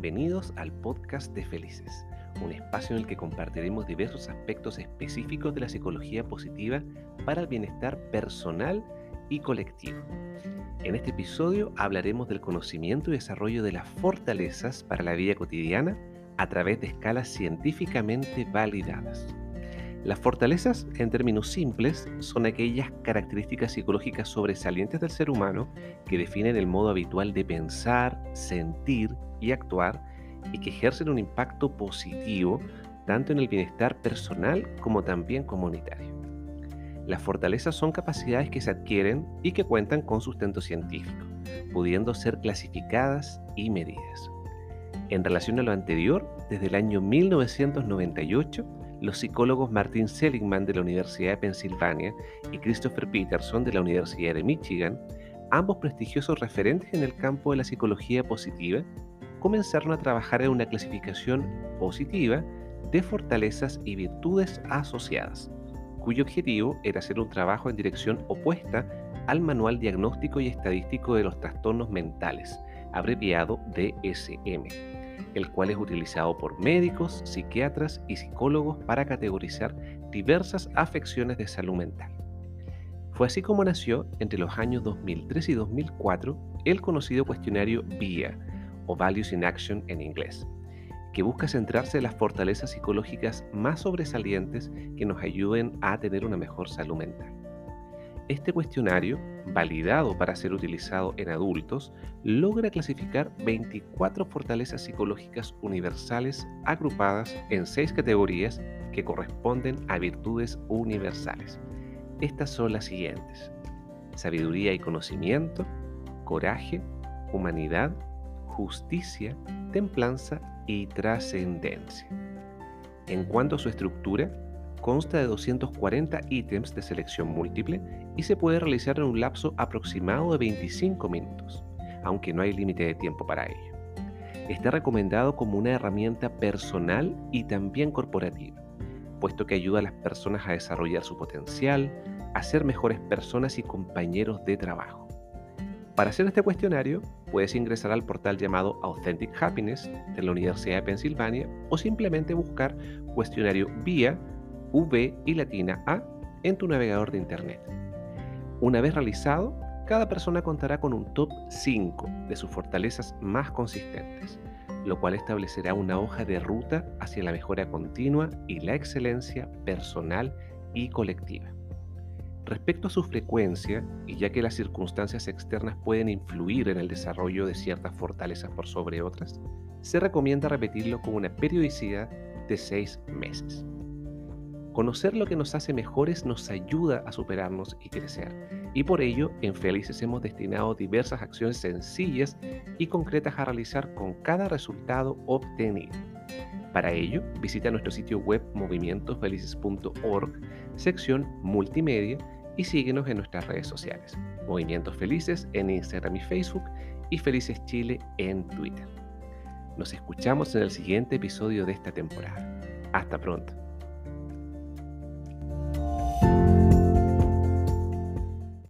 bienvenidos al podcast de Felices, un espacio en el que compartiremos diversos aspectos específicos de la psicología positiva para el bienestar personal y colectivo. En este episodio hablaremos del conocimiento y desarrollo de las fortalezas para la vida cotidiana a través de escalas científicamente validadas. Las fortalezas, en términos simples, son aquellas características psicológicas sobresalientes del ser humano que definen el modo habitual de pensar, sentir y actuar y que ejercen un impacto positivo tanto en el bienestar personal como también comunitario. Las fortalezas son capacidades que se adquieren y que cuentan con sustento científico, pudiendo ser clasificadas y medidas. En relación a lo anterior, desde el año 1998, los psicólogos Martin Seligman de la Universidad de Pensilvania y Christopher Peterson de la Universidad de Michigan, ambos prestigiosos referentes en el campo de la psicología positiva, comenzaron a trabajar en una clasificación positiva de fortalezas y virtudes asociadas, cuyo objetivo era hacer un trabajo en dirección opuesta al Manual Diagnóstico y Estadístico de los Trastornos Mentales, abreviado DSM el cual es utilizado por médicos, psiquiatras y psicólogos para categorizar diversas afecciones de salud mental. Fue así como nació entre los años 2003 y 2004 el conocido cuestionario VIA, o Values in Action en inglés, que busca centrarse en las fortalezas psicológicas más sobresalientes que nos ayuden a tener una mejor salud mental. Este cuestionario, validado para ser utilizado en adultos, logra clasificar 24 fortalezas psicológicas universales agrupadas en seis categorías que corresponden a virtudes universales. Estas son las siguientes. Sabiduría y conocimiento, coraje, humanidad, justicia, templanza y trascendencia. En cuanto a su estructura, consta de 240 ítems de selección múltiple y se puede realizar en un lapso aproximado de 25 minutos, aunque no hay límite de tiempo para ello. Está recomendado como una herramienta personal y también corporativa, puesto que ayuda a las personas a desarrollar su potencial, a ser mejores personas y compañeros de trabajo. Para hacer este cuestionario, puedes ingresar al portal llamado Authentic Happiness de la Universidad de Pensilvania o simplemente buscar cuestionario vía V y latina A en tu navegador de Internet. Una vez realizado, cada persona contará con un top 5 de sus fortalezas más consistentes, lo cual establecerá una hoja de ruta hacia la mejora continua y la excelencia personal y colectiva. Respecto a su frecuencia, y ya que las circunstancias externas pueden influir en el desarrollo de ciertas fortalezas por sobre otras, se recomienda repetirlo con una periodicidad de 6 meses. Conocer lo que nos hace mejores nos ayuda a superarnos y crecer. Y por ello, en Felices hemos destinado diversas acciones sencillas y concretas a realizar con cada resultado obtenido. Para ello, visita nuestro sitio web movimientosfelices.org, sección multimedia, y síguenos en nuestras redes sociales. Movimientos Felices en Instagram y Facebook y Felices Chile en Twitter. Nos escuchamos en el siguiente episodio de esta temporada. Hasta pronto.